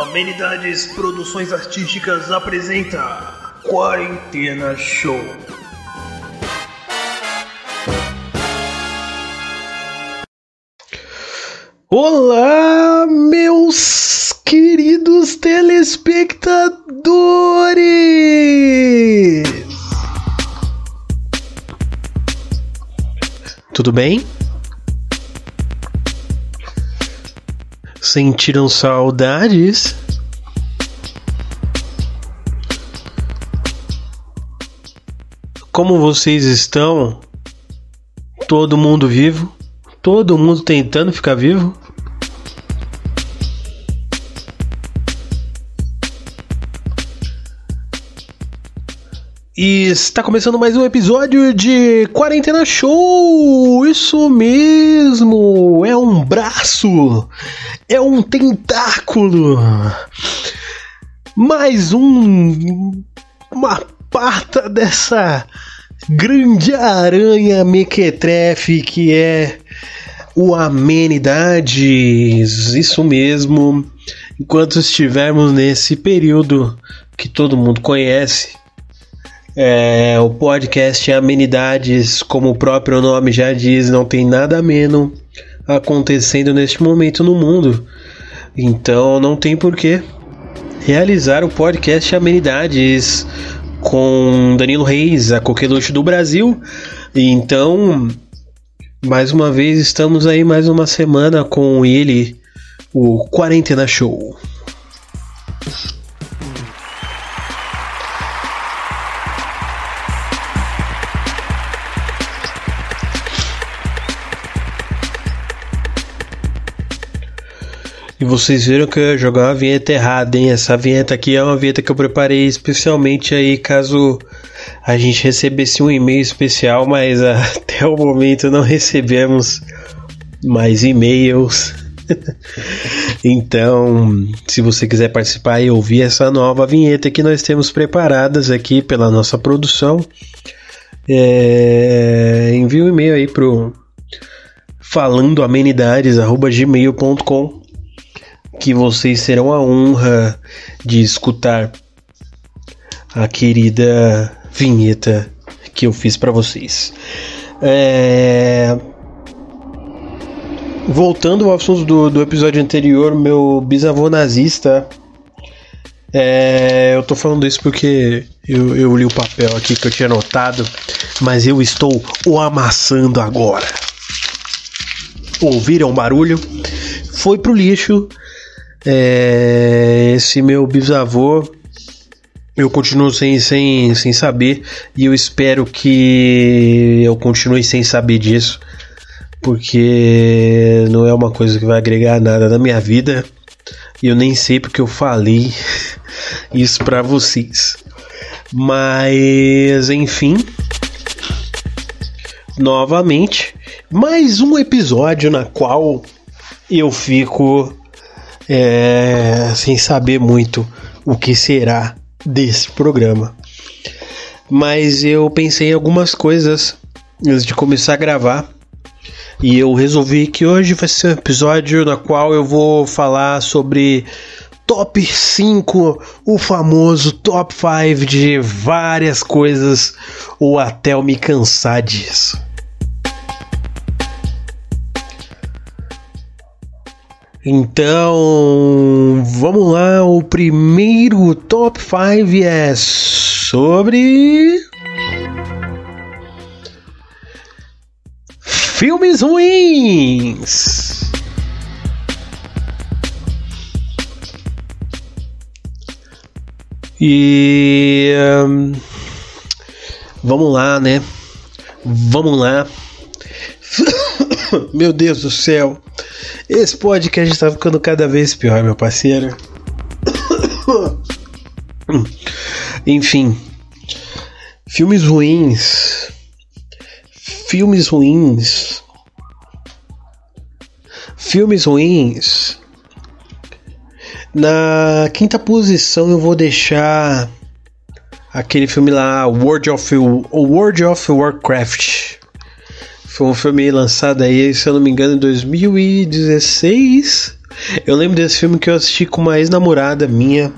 Amenidades Produções Artísticas apresenta Quarentena Show. Olá, meus queridos telespectadores! Tudo bem? Sentiram saudades? Como vocês estão? Todo mundo vivo? Todo mundo tentando ficar vivo? E está começando mais um episódio de Quarentena Show! Isso mesmo! É um braço! É um tentáculo! Mais um. Uma pata dessa grande aranha mequetrefe que é o Amenidades. Isso mesmo! Enquanto estivermos nesse período que todo mundo conhece é, o podcast Amenidades, como o próprio nome já diz, não tem nada menos acontecendo neste momento no mundo. Então não tem porquê realizar o podcast Amenidades com Danilo Reis, a coqueluche do Brasil. Então, mais uma vez estamos aí mais uma semana com ele, o Quarentena Show. E vocês viram que eu ia jogar uma vinheta errada, hein? Essa vinheta aqui é uma vinheta que eu preparei especialmente aí caso a gente recebesse um e-mail especial, mas até o momento não recebemos mais e-mails. então, se você quiser participar e ouvir essa nova vinheta que nós temos preparadas aqui pela nossa produção, é, envie um e-mail aí pro falando amenidades@gmail.com que vocês terão a honra de escutar a querida vinheta que eu fiz para vocês. É... Voltando ao assunto do, do episódio anterior, meu bisavô nazista. É... eu tô falando isso porque eu, eu li o papel aqui que eu tinha anotado, mas eu estou o amassando agora. Ouviram o barulho? Foi pro lixo é, esse meu bisavô, eu continuo sem, sem, sem saber e eu espero que eu continue sem saber disso, porque não é uma coisa que vai agregar nada na minha vida e eu nem sei porque eu falei isso para vocês. Mas enfim, novamente, mais um episódio na qual eu fico é, sem saber muito o que será desse programa. Mas eu pensei em algumas coisas antes de começar a gravar. E eu resolvi que hoje vai ser um episódio na qual eu vou falar sobre top 5, o famoso top 5 de várias coisas, ou até eu me cansar disso. Então, vamos lá, o primeiro top 5 é sobre filmes ruins. E um, vamos lá, né? Vamos lá. Meu Deus do céu. Esse podcast está ficando cada vez pior, meu parceiro. Enfim. Filmes ruins. Filmes ruins. Filmes ruins. Na quinta posição eu vou deixar aquele filme lá, World of, World of Warcraft. Foi um filme lançado aí, se eu não me engano, em 2016. Eu lembro desse filme que eu assisti com uma ex-namorada minha.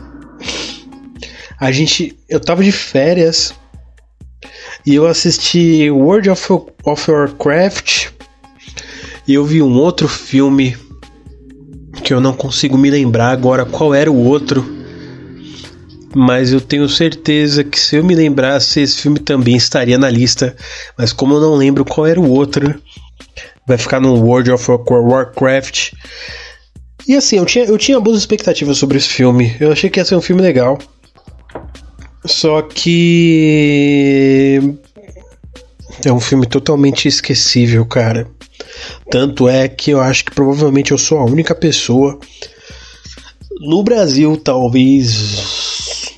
A gente. Eu tava de férias. E eu assisti World of, of Warcraft. E eu vi um outro filme. Que eu não consigo me lembrar agora qual era o outro. Mas eu tenho certeza que se eu me lembrasse, esse filme também estaria na lista. Mas como eu não lembro qual era o outro, vai ficar no World of Warcraft. E assim, eu tinha, eu tinha boas expectativas sobre esse filme. Eu achei que ia ser um filme legal. Só que. É um filme totalmente esquecível, cara. Tanto é que eu acho que provavelmente eu sou a única pessoa no Brasil, talvez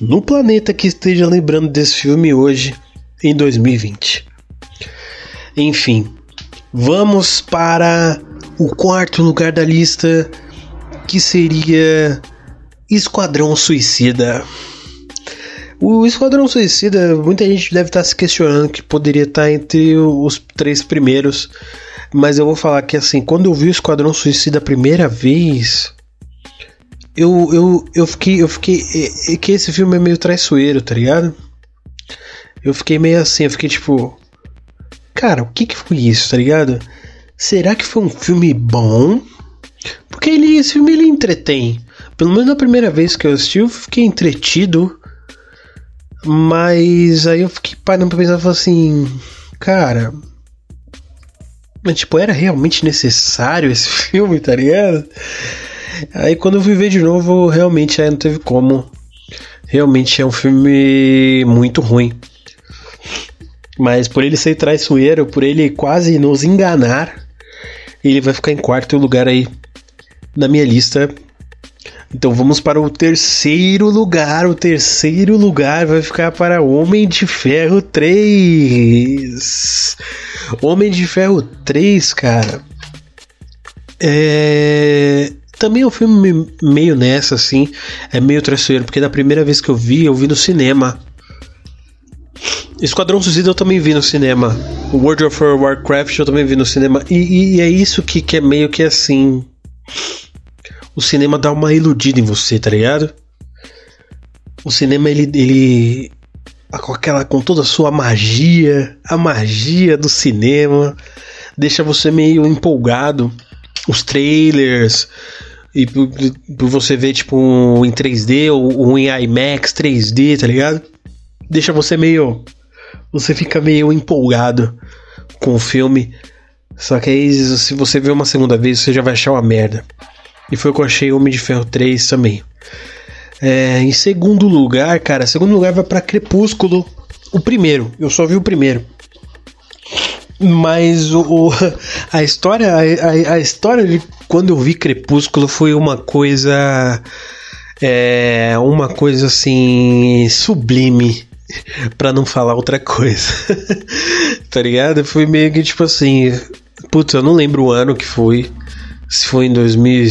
no planeta que esteja lembrando desse filme hoje, em 2020. Enfim, vamos para o quarto lugar da lista, que seria Esquadrão Suicida. O Esquadrão Suicida, muita gente deve estar se questionando que poderia estar entre os três primeiros, mas eu vou falar que assim, quando eu vi o Esquadrão Suicida a primeira vez, eu, eu, eu fiquei, eu fiquei, é, é que esse filme é meio traiçoeiro, tá ligado? Eu fiquei meio assim, eu fiquei tipo, cara, o que que foi isso, tá ligado? Será que foi um filme bom? Porque ele, esse filme ele entretém. Pelo menos na primeira vez que eu assisti, eu fiquei entretido. Mas aí eu fiquei parando pra pensar assim, cara. Mas, tipo, era realmente necessário esse filme, tá ligado? Aí quando eu fui ver de novo, realmente aí não teve como. Realmente é um filme muito ruim. Mas por ele ser traiçoeiro, por ele quase nos enganar, ele vai ficar em quarto lugar aí na minha lista então vamos para o terceiro lugar. O terceiro lugar vai ficar para Homem de Ferro 3. Homem de Ferro 3, cara. É. Também é um filme meio nessa, assim. É meio traiçoeiro, porque da primeira vez que eu vi, eu vi no cinema. Esquadrão Suicida eu também vi no cinema. World of Warcraft eu também vi no cinema. E, e é isso que, que é meio que assim o cinema dá uma iludida em você, tá ligado? O cinema ele, ele com aquela com toda a sua magia, a magia do cinema, deixa você meio empolgado. Os trailers e por, você ver tipo um, em 3D ou um em IMAX 3D, tá ligado? Deixa você meio você fica meio empolgado com o filme. Só que aí, se você ver uma segunda vez, você já vai achar uma merda. E foi o que eu achei Homem de Ferro 3 também. É, em segundo lugar, cara, segundo lugar vai para Crepúsculo, o primeiro. Eu só vi o primeiro. Mas o, o a história a, a, a, história de quando eu vi Crepúsculo foi uma coisa é, uma coisa assim sublime para não falar outra coisa. tá ligado? Foi meio que tipo assim, putz, eu não lembro o ano que foi se foi em 2000,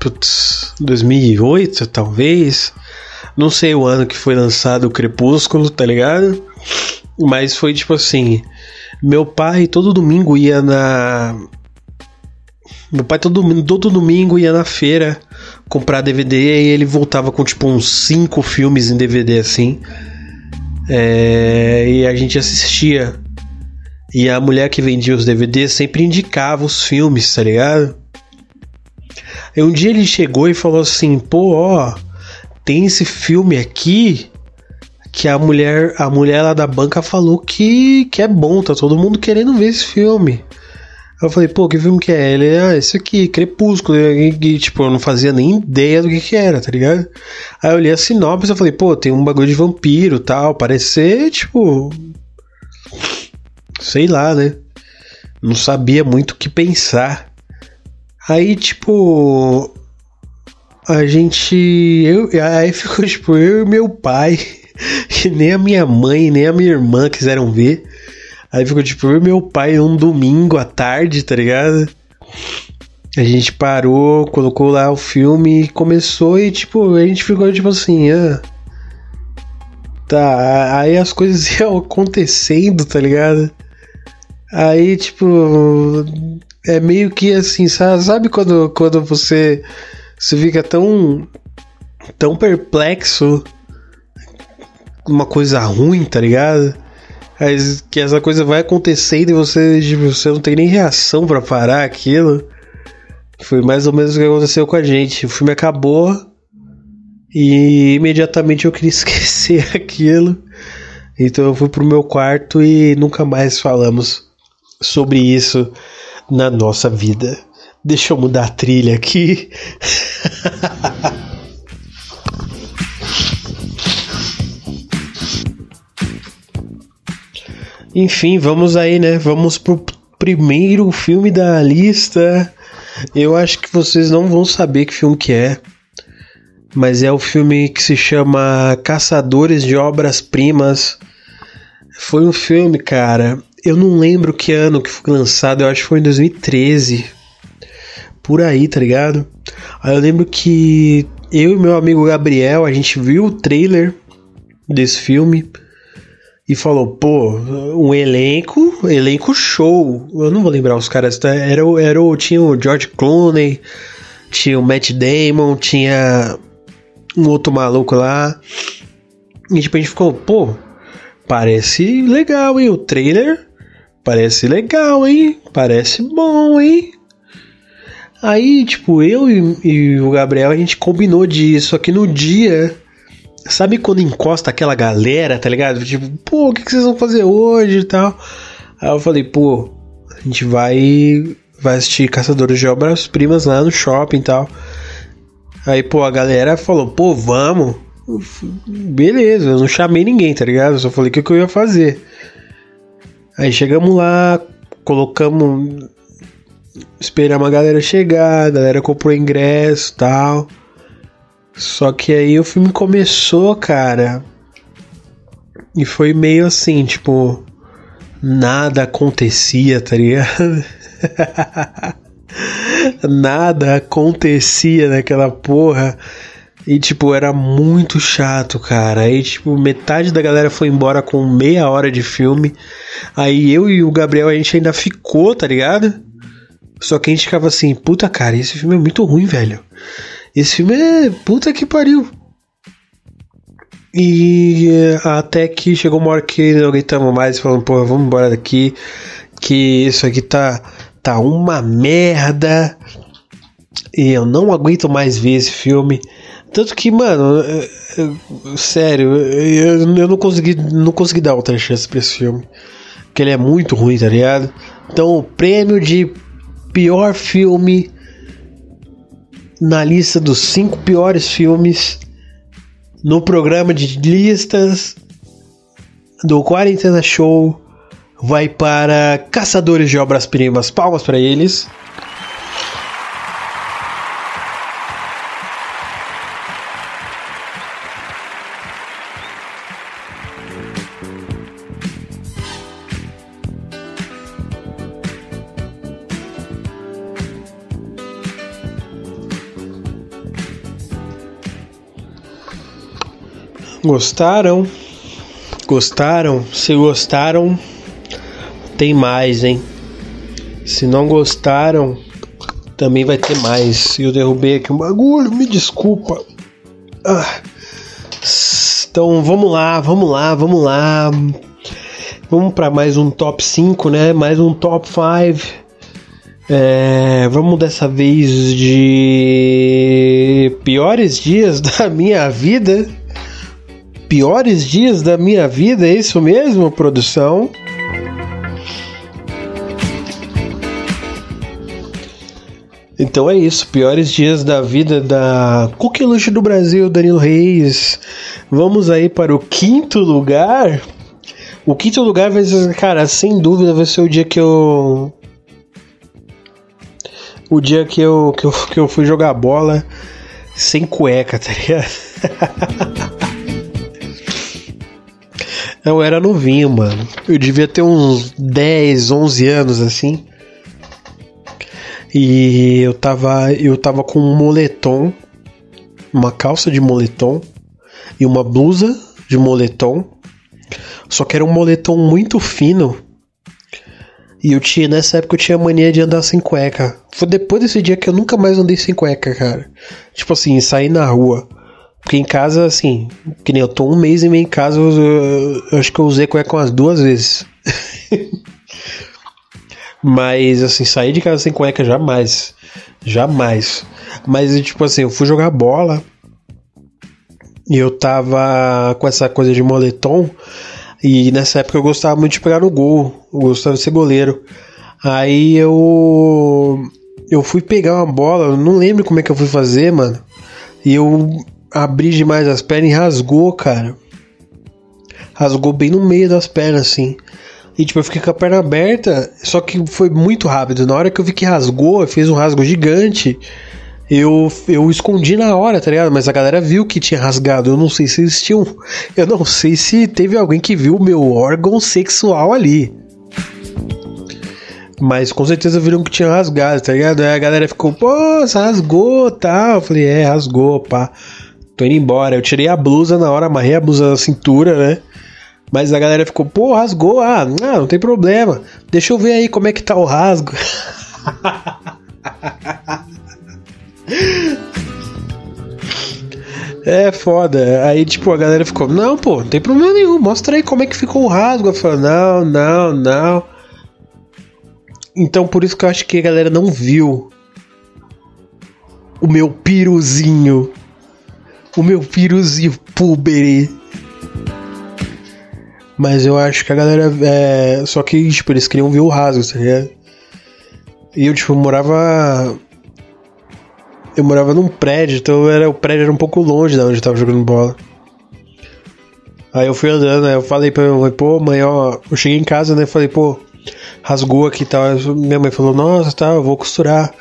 putz, 2008, talvez. Não sei o ano que foi lançado o Crepúsculo, tá ligado? Mas foi tipo assim: meu pai todo domingo ia na. Meu pai todo, todo domingo ia na feira comprar DVD e ele voltava com tipo uns 5 filmes em DVD assim. É, e a gente assistia. E a mulher que vendia os DVDs sempre indicava os filmes, tá ligado? Aí um dia ele chegou e falou assim: pô, ó, tem esse filme aqui que a mulher, a mulher lá da banca falou que, que é bom, tá todo mundo querendo ver esse filme. Eu falei, pô, que filme que é? Ele, ah, esse aqui, Crepúsculo. E, e, tipo, eu não fazia nem ideia do que que era, tá ligado? Aí eu li a sinopse e falei, pô, tem um bagulho de vampiro tal. Parece ser, tipo. Sei lá, né? Não sabia muito o que pensar. Aí, tipo. A gente. Eu, aí ficou, tipo, eu e meu pai. Que nem a minha mãe, nem a minha irmã quiseram ver. Aí ficou, tipo, eu e meu pai um domingo à tarde, tá ligado? A gente parou, colocou lá o filme, começou e, tipo, a gente ficou, tipo assim, ah. Tá, aí as coisas iam acontecendo, tá ligado? Aí, tipo, é meio que assim, sabe quando, quando você Você fica tão. tão perplexo. Uma coisa ruim, tá ligado? Que essa coisa vai acontecendo e você, tipo, você não tem nem reação para parar aquilo. Foi mais ou menos o que aconteceu com a gente. O filme acabou e imediatamente eu queria esquecer aquilo. Então eu fui pro meu quarto e nunca mais falamos sobre isso na nossa vida. Deixa eu mudar a trilha aqui. Enfim, vamos aí, né? Vamos pro primeiro filme da lista. Eu acho que vocês não vão saber que filme que é mas é o filme que se chama Caçadores de Obras Primas. Foi um filme, cara. Eu não lembro que ano que foi lançado, eu acho que foi em 2013. Por aí, tá ligado? Aí eu lembro que eu e meu amigo Gabriel, a gente viu o trailer desse filme e falou, pô, um elenco, elenco show. Eu não vou lembrar os caras, tá? Era, era, tinha o George Clooney, tinha o Matt Damon, tinha um outro maluco lá. E tipo, a gente ficou, pô, parece legal, hein? O trailer parece legal, hein? Parece bom, hein? Aí, tipo, eu e, e o Gabriel, a gente combinou disso aqui no dia. Sabe quando encosta aquela galera, tá ligado? Tipo, pô, o que, vocês vão fazer hoje e tal? Aí eu falei, pô, a gente vai, vai assistir Caçadores de Obras Primas lá no shopping e tal. Aí, pô, a galera falou, pô, vamos. Beleza, eu não chamei ninguém, tá ligado? Eu só falei o que, que eu ia fazer. Aí chegamos lá, colocamos. Esperamos a galera chegar, a galera comprou ingresso tal. Só que aí o filme começou, cara. E foi meio assim, tipo. Nada acontecia, tá ligado? Nada acontecia naquela porra. E, tipo, era muito chato, cara. Aí, tipo, metade da galera foi embora com meia hora de filme. Aí eu e o Gabriel, a gente ainda ficou, tá ligado? Só que a gente ficava assim, puta cara, esse filme é muito ruim, velho. Esse filme é puta que pariu. E até que chegou uma hora que não aguentamos mais, falando, pô, vamos embora daqui. Que isso aqui tá tá uma merda. E eu não aguento mais ver esse filme. Tanto que, mano, sério, eu, eu não consegui não consegui dar outra chance pra esse filme. Porque ele é muito ruim, tá ligado? Então, o prêmio de pior filme na lista dos cinco piores filmes no programa de listas do Quarentena Show vai para Caçadores de Obras-Primas. Palmas para eles. Gostaram? Gostaram? Se gostaram, tem mais, hein? Se não gostaram, também vai ter mais. Eu derrubei aqui um bagulho, me desculpa. Ah. Então vamos lá, vamos lá, vamos lá. Vamos para mais um top 5, né? Mais um top 5. É, vamos dessa vez de piores dias da minha vida. Piores dias da minha vida, é isso mesmo, produção? Então é isso, piores dias da vida da Coqueluche do Brasil, Danilo Reis. Vamos aí para o quinto lugar. O quinto lugar vai ser, cara, sem dúvida vai ser o dia que eu o dia que eu que eu, que eu fui jogar bola sem cueca, tá ligado? Eu era novinho, mano. Eu devia ter uns 10, 11 anos assim. E eu tava, eu tava com um moletom, uma calça de moletom e uma blusa de moletom. Só que era um moletom muito fino. E eu tinha, nessa época eu tinha mania de andar sem cueca. Foi depois desse dia que eu nunca mais andei sem cueca, cara. Tipo assim, sair na rua. Porque em casa, assim, que nem eu tô um mês e meio em casa, eu, eu, eu acho que eu usei cueca umas duas vezes. Mas, assim, sair de casa sem cueca jamais. Jamais. Mas, tipo assim, eu fui jogar bola. E eu tava com essa coisa de moletom. E nessa época eu gostava muito de pegar no gol. Gostava de ser goleiro. Aí eu. Eu fui pegar uma bola, não lembro como é que eu fui fazer, mano. E eu abri demais as pernas e rasgou, cara. Rasgou bem no meio das pernas, assim. E tipo, eu fiquei com a perna aberta, só que foi muito rápido. Na hora que eu vi que rasgou, fez um rasgo gigante. Eu, eu escondi na hora, tá ligado? Mas a galera viu que tinha rasgado. Eu não sei se tinham. Eu não sei se teve alguém que viu o meu órgão sexual ali. Mas com certeza viram que tinha rasgado, tá ligado? Aí a galera ficou, pô, rasgou tal. Eu falei, é, rasgou, pá. Tô indo embora. Eu tirei a blusa na hora, amarrei a blusa na cintura, né? Mas a galera ficou, pô, rasgou. Ah, não, não tem problema. Deixa eu ver aí como é que tá o rasgo. É foda. Aí, tipo, a galera ficou, não, pô, não tem problema nenhum, mostra aí como é que ficou o rasgo. Eu falei, não, não, não. Então, por isso que eu acho que a galera não viu o meu piruzinho. O meu piruzinho puberi. Mas eu acho que a galera. É... Só que, tipo, eles queriam ver o rasgo, tá ligado? E eu, tipo, morava eu morava num prédio, então era, o prédio era um pouco longe da onde eu tava jogando bola. Aí eu fui andando, aí eu falei pra minha mãe, pô, mãe, ó, eu cheguei em casa, né? Falei, pô, rasgou aqui e tal. Minha mãe falou, nossa, tá, eu vou costurar.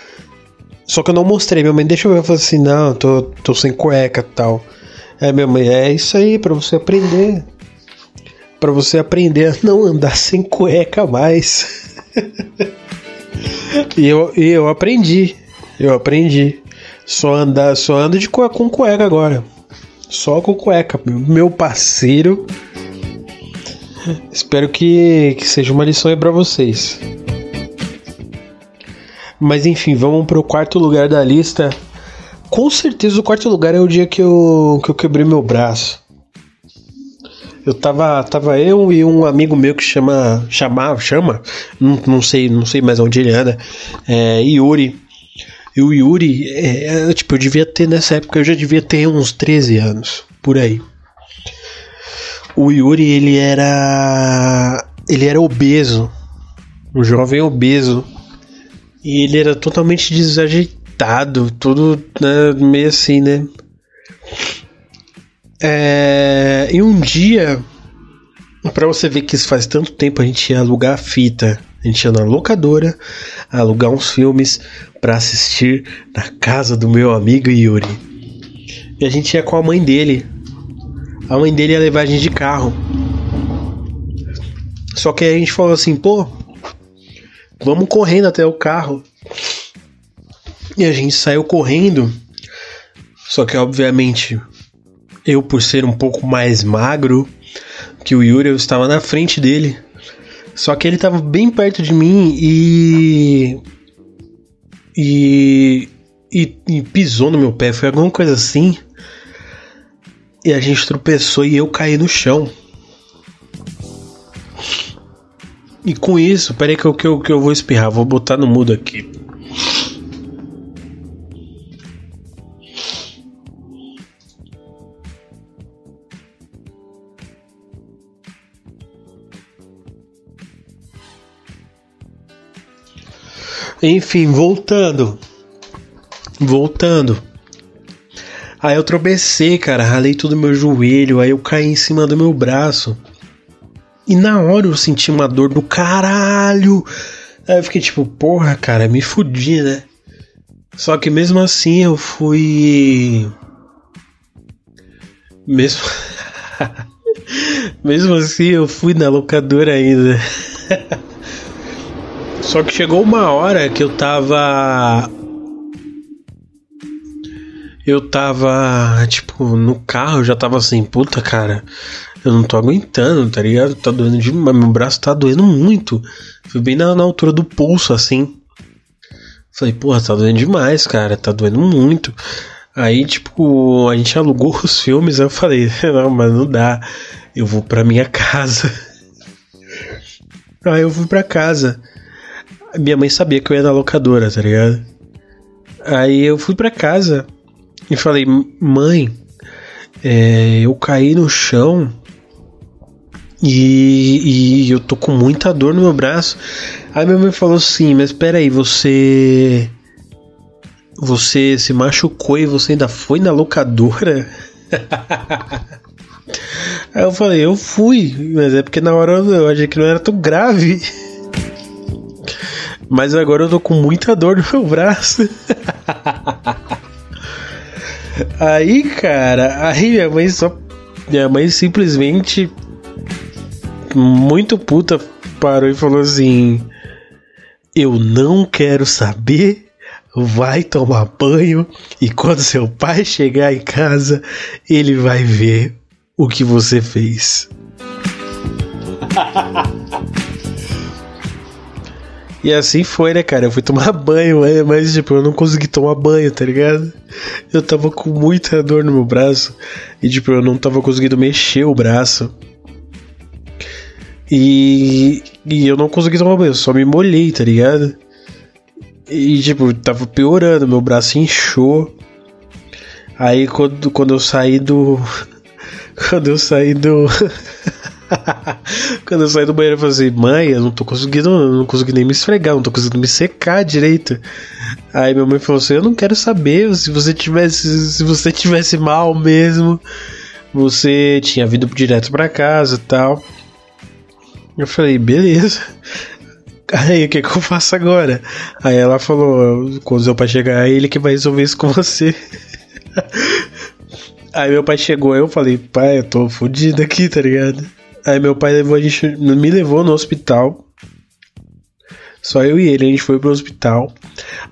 Só que eu não mostrei, minha mãe, deixa eu ver. Eu falei assim, não, tô, tô sem cueca e tal. Aí minha mãe, é isso aí, pra você aprender. Pra você aprender a não andar sem cueca mais. e, eu, e eu aprendi. Eu aprendi. Só anda, só anda de cueca, com cueca agora. Só com cueca, meu parceiro. Espero que, que seja uma lição aí pra vocês. Mas enfim, vamos pro quarto lugar da lista. Com certeza o quarto lugar é o dia que eu, que eu quebrei meu braço. Eu tava, tava eu e um amigo meu que chama, chamava, chama, não, não sei, não sei mais onde ele anda, é, Yuri. E o Yuri, é, é, tipo, eu devia ter nessa época, eu já devia ter uns 13 anos, por aí. O Yuri, ele era. Ele era obeso. Um jovem obeso. E ele era totalmente desajeitado, tudo né, meio assim, né? É, e um dia, para você ver que isso faz tanto tempo, a gente ia alugar a fita. A gente ia na locadora alugar uns filmes para assistir na casa do meu amigo Yuri. E a gente ia com a mãe dele. A mãe dele ia levar a gente de carro. Só que a gente falou assim, pô, vamos correndo até o carro. E a gente saiu correndo. Só que obviamente eu por ser um pouco mais magro que o Yuri, eu estava na frente dele. Só que ele estava bem perto de mim e e, e, e pisou no meu pé, foi alguma coisa assim. E a gente tropeçou e eu caí no chão. E com isso, peraí que eu, que, eu, que eu vou espirrar, vou botar no mudo aqui. Enfim, voltando. Voltando. Aí eu tropecei, cara, ralei todo meu joelho, aí eu caí em cima do meu braço. E na hora eu senti uma dor do caralho. Aí eu fiquei tipo, porra, cara, me fudi, né? Só que mesmo assim eu fui. Mesmo. mesmo assim eu fui na locadora ainda. Só que chegou uma hora que eu tava. Eu tava, tipo, no carro, já tava assim, puta cara, eu não tô aguentando, tá ligado? Tá doendo demais, meu braço tá doendo muito. Foi bem na, na altura do pulso, assim. Falei, porra, tá doendo demais, cara, tá doendo muito. Aí, tipo, a gente alugou os filmes, eu falei, não, mas não dá. Eu vou pra minha casa. Aí eu fui pra casa. Minha mãe sabia que eu ia na locadora, tá ligado? Aí eu fui pra casa e falei, mãe, é, eu caí no chão e, e, eu tô com muita dor no meu braço. Aí minha mãe falou assim, mas peraí, você. Você se machucou e você ainda foi na locadora? Aí eu falei, eu fui, mas é porque na hora eu achei que não era tão grave. Mas agora eu tô com muita dor no meu braço. aí, cara, aí minha mãe só. Minha mãe simplesmente. Muito puta parou e falou assim: Eu não quero saber. Vai tomar banho e quando seu pai chegar em casa, ele vai ver o que você fez. E assim foi, né, cara? Eu fui tomar banho, mas tipo, eu não consegui tomar banho, tá ligado? Eu tava com muita dor no meu braço e tipo, eu não tava conseguindo mexer o braço. E, e eu não consegui tomar banho, só me molhei, tá ligado? E tipo, tava piorando, meu braço inchou. Aí quando, quando eu saí do. quando eu saí do. Quando eu saí do banheiro, eu falei assim: mãe, eu não tô conseguindo, não consegui nem me esfregar, não tô conseguindo me secar direito. Aí minha mãe falou assim: eu não quero saber se você tivesse, se você tivesse mal mesmo, você tinha vindo direto para casa e tal. Eu falei: beleza. Aí, o que, que eu faço agora? Aí ela falou: quando seu pai chegar, é ele que vai resolver isso com você. Aí meu pai chegou, eu falei, pai, eu tô fodido aqui, tá ligado? Aí meu pai levou a gente, me levou no hospital. Só eu e ele, a gente foi pro hospital.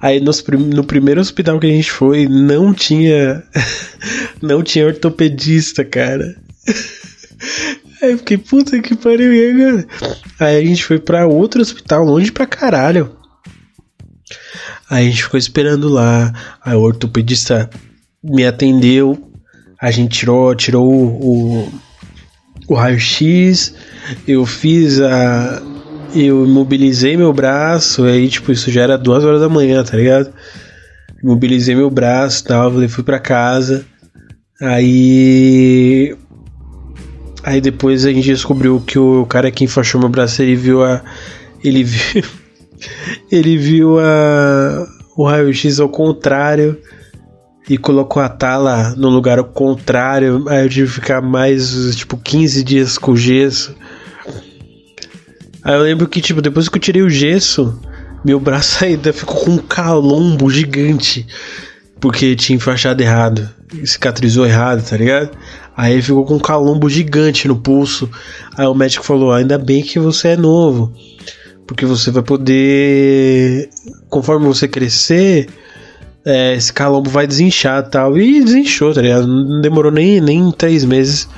Aí no, no primeiro hospital que a gente foi, não tinha. não tinha ortopedista, cara. Aí eu fiquei, puta que pariu, e agora? Aí a gente foi pra outro hospital, longe pra caralho. Aí a gente ficou esperando lá. Aí o ortopedista me atendeu. A gente tirou, tirou o, o raio-x, eu fiz a. Eu imobilizei meu braço, aí, tipo, isso já era duas horas da manhã, tá ligado? Imobilizei meu braço e tal, fui pra casa. Aí. Aí depois a gente descobriu que o cara que enfaixou meu braço, ele viu a. Ele viu. ele viu a. O raio-x ao contrário e colocou a tala no lugar ao contrário. Aí eu tive que ficar mais, tipo, 15 dias com gesso. Aí eu lembro que, tipo, depois que eu tirei o gesso, meu braço ainda ficou com um calombo gigante. Porque tinha enfaixado errado. Cicatrizou errado, tá ligado? Aí ficou com um calombo gigante no pulso. Aí o médico falou: ainda bem que você é novo. Porque você vai poder. Conforme você crescer é, esse calombo vai desinchar tal. E desinchou, tá ligado? Não demorou nem, nem três meses.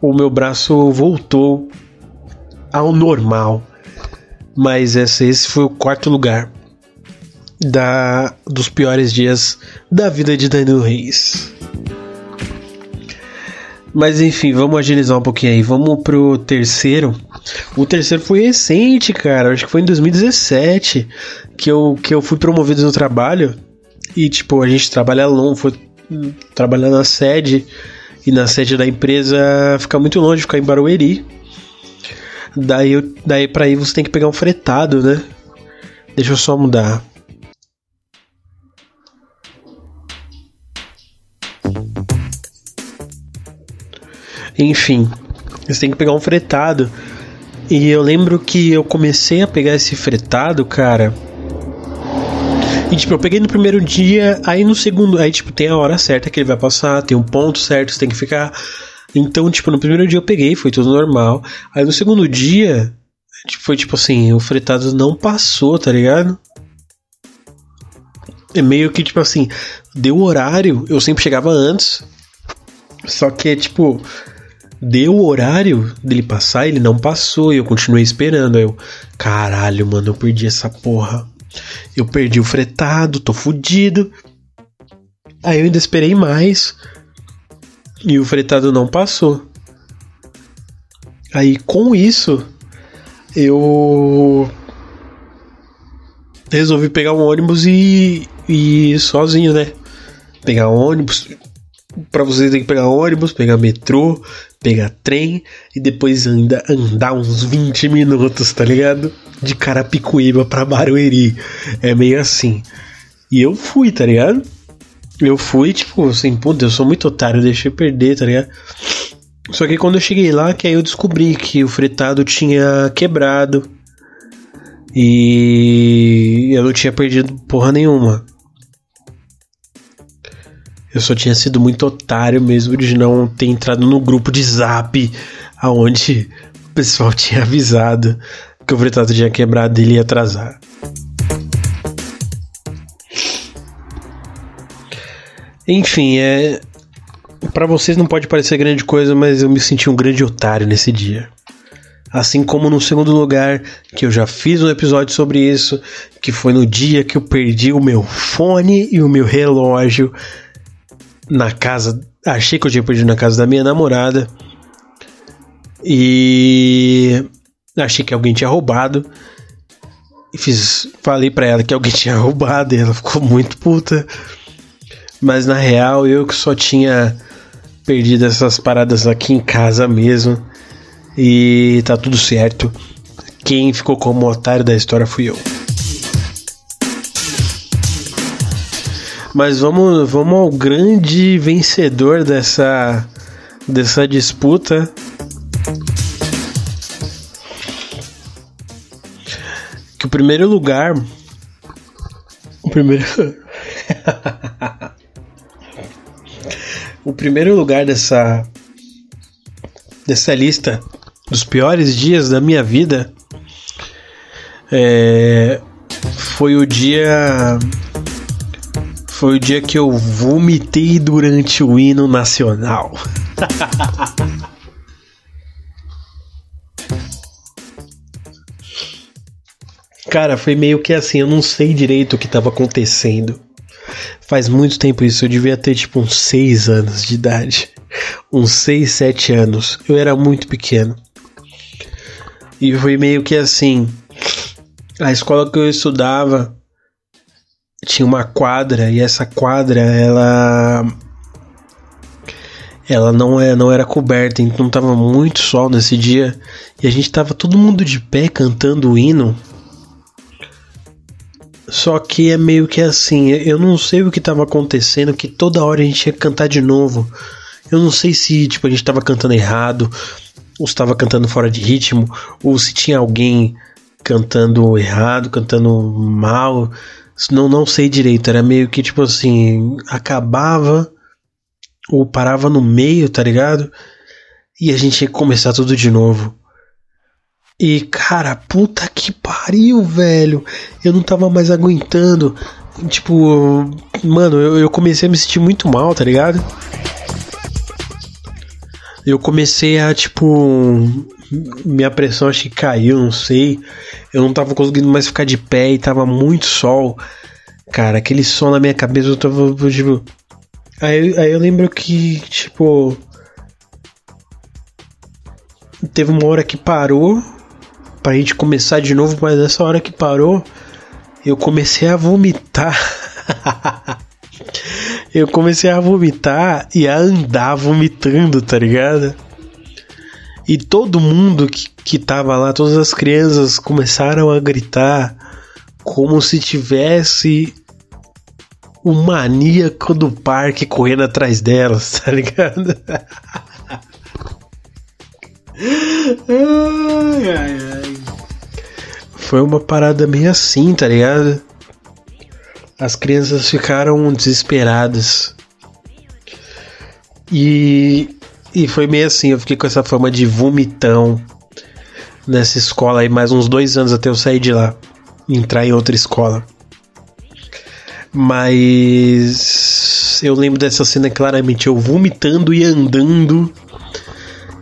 O meu braço voltou ao normal. Mas esse, esse foi o quarto lugar da, dos piores dias da vida de Danilo Reis. Mas enfim, vamos agilizar um pouquinho aí. Vamos pro terceiro. O terceiro foi recente, cara. Acho que foi em 2017 que eu, que eu fui promovido no trabalho. E, tipo, a gente trabalha longe, foi trabalhar na sede, e na sede da empresa fica muito longe, fica em Barueri. Daí, daí pra ir você tem que pegar um fretado, né? Deixa eu só mudar. Enfim, você tem que pegar um fretado. E eu lembro que eu comecei a pegar esse fretado, cara e, tipo, eu peguei no primeiro dia, aí no segundo, aí, tipo, tem a hora certa que ele vai passar, tem um ponto certo, você tem que ficar. Então, tipo, no primeiro dia eu peguei, foi tudo normal. Aí no segundo dia, tipo, foi tipo assim, o fretado não passou, tá ligado? É meio que, tipo assim, deu horário, eu sempre chegava antes. Só que, tipo, Deu o horário dele passar, ele não passou e eu continuei esperando. Aí eu, caralho, mano, eu perdi essa porra. Eu perdi o fretado, tô fudido. Aí eu ainda esperei mais e o fretado não passou. Aí com isso eu resolvi pegar um ônibus e, e ir sozinho, né? Pegar ônibus. Pra vocês tem que pegar ônibus, pegar metrô, pegar trem e depois ainda andar uns 20 minutos, tá ligado? De Carapicuíba pra Barueri. É meio assim. E eu fui, tá ligado? Eu fui, tipo, assim, puta, eu sou muito otário, deixei perder, tá ligado? Só que quando eu cheguei lá, que aí eu descobri que o fretado tinha quebrado. E eu não tinha perdido porra nenhuma. Eu só tinha sido muito otário mesmo de não ter entrado no grupo de zap aonde o pessoal tinha avisado que o fretado tinha quebrado e ele ia atrasar. Enfim, é. Para vocês não pode parecer grande coisa, mas eu me senti um grande otário nesse dia. Assim como no segundo lugar, que eu já fiz um episódio sobre isso, que foi no dia que eu perdi o meu fone e o meu relógio na casa. Achei que eu tinha perdido na casa da minha namorada. E achei que alguém tinha roubado. E fiz, falei para ela que alguém tinha roubado e ela ficou muito puta. Mas na real, eu que só tinha perdido essas paradas aqui em casa mesmo. E tá tudo certo. Quem ficou como otário da história fui eu. Mas vamos, vamos ao grande vencedor dessa, dessa disputa. Que o primeiro lugar. O primeiro. o primeiro lugar dessa dessa lista dos piores dias da minha vida é, foi o dia foi o dia que eu vomitei durante o hino nacional. Cara, foi meio que assim, eu não sei direito o que estava acontecendo. Faz muito tempo isso, eu devia ter tipo uns 6 anos de idade. Uns 6, 7 anos. Eu era muito pequeno. E foi meio que assim. A escola que eu estudava tinha uma quadra e essa quadra ela ela não é não era coberta, então tava muito sol nesse dia e a gente tava todo mundo de pé cantando o hino só que é meio que assim, eu não sei o que estava acontecendo, que toda hora a gente ia cantar de novo. Eu não sei se tipo a gente estava cantando errado, ou estava cantando fora de ritmo, ou se tinha alguém cantando errado, cantando mal. Não, não sei direito, era meio que tipo assim, acabava ou parava no meio, tá ligado? E a gente ia começar tudo de novo. E cara, puta que pariu, velho. Eu não tava mais aguentando. Tipo, mano, eu, eu comecei a me sentir muito mal, tá ligado? Eu comecei a, tipo, minha pressão acho que caiu, não sei. Eu não tava conseguindo mais ficar de pé e tava muito sol. Cara, aquele sol na minha cabeça, eu tava, tipo. Aí, aí eu lembro que, tipo. Teve uma hora que parou pra gente começar de novo, mas nessa hora que parou, eu comecei a vomitar. eu comecei a vomitar e a andar vomitando, tá ligado? E todo mundo que, que tava lá, todas as crianças começaram a gritar como se tivesse o maníaco do parque correndo atrás delas, tá ligado? ai, ai, ai. Foi uma parada meio assim, tá ligado? As crianças ficaram desesperadas. E, e foi meio assim, eu fiquei com essa fama de vomitão nessa escola aí mais uns dois anos até eu sair de lá. Entrar em outra escola. Mas eu lembro dessa cena claramente, eu vomitando e andando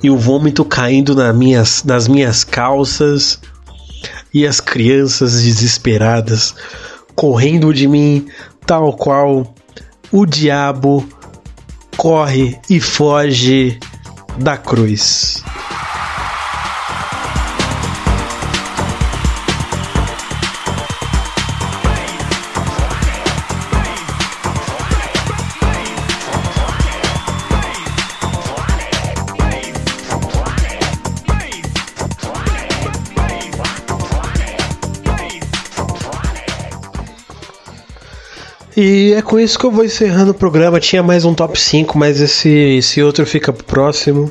e o vômito caindo minhas, nas minhas calças e as crianças desesperadas correndo de mim, tal qual o diabo corre e foge da cruz. E é com isso que eu vou encerrando o programa. Tinha mais um top 5, mas esse, esse outro fica pro próximo.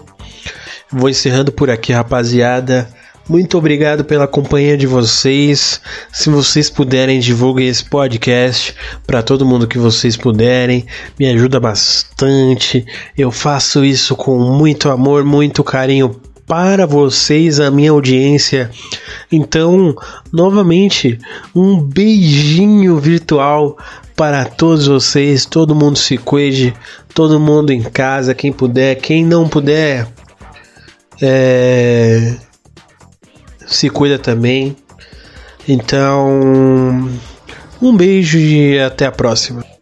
Vou encerrando por aqui, rapaziada. Muito obrigado pela companhia de vocês. Se vocês puderem, divulguem esse podcast para todo mundo que vocês puderem. Me ajuda bastante. Eu faço isso com muito amor, muito carinho para vocês, a minha audiência. Então, novamente, um beijinho virtual para todos vocês. Todo mundo se cuide, todo mundo em casa, quem puder, quem não puder, é, se cuida também. Então, um beijo e até a próxima.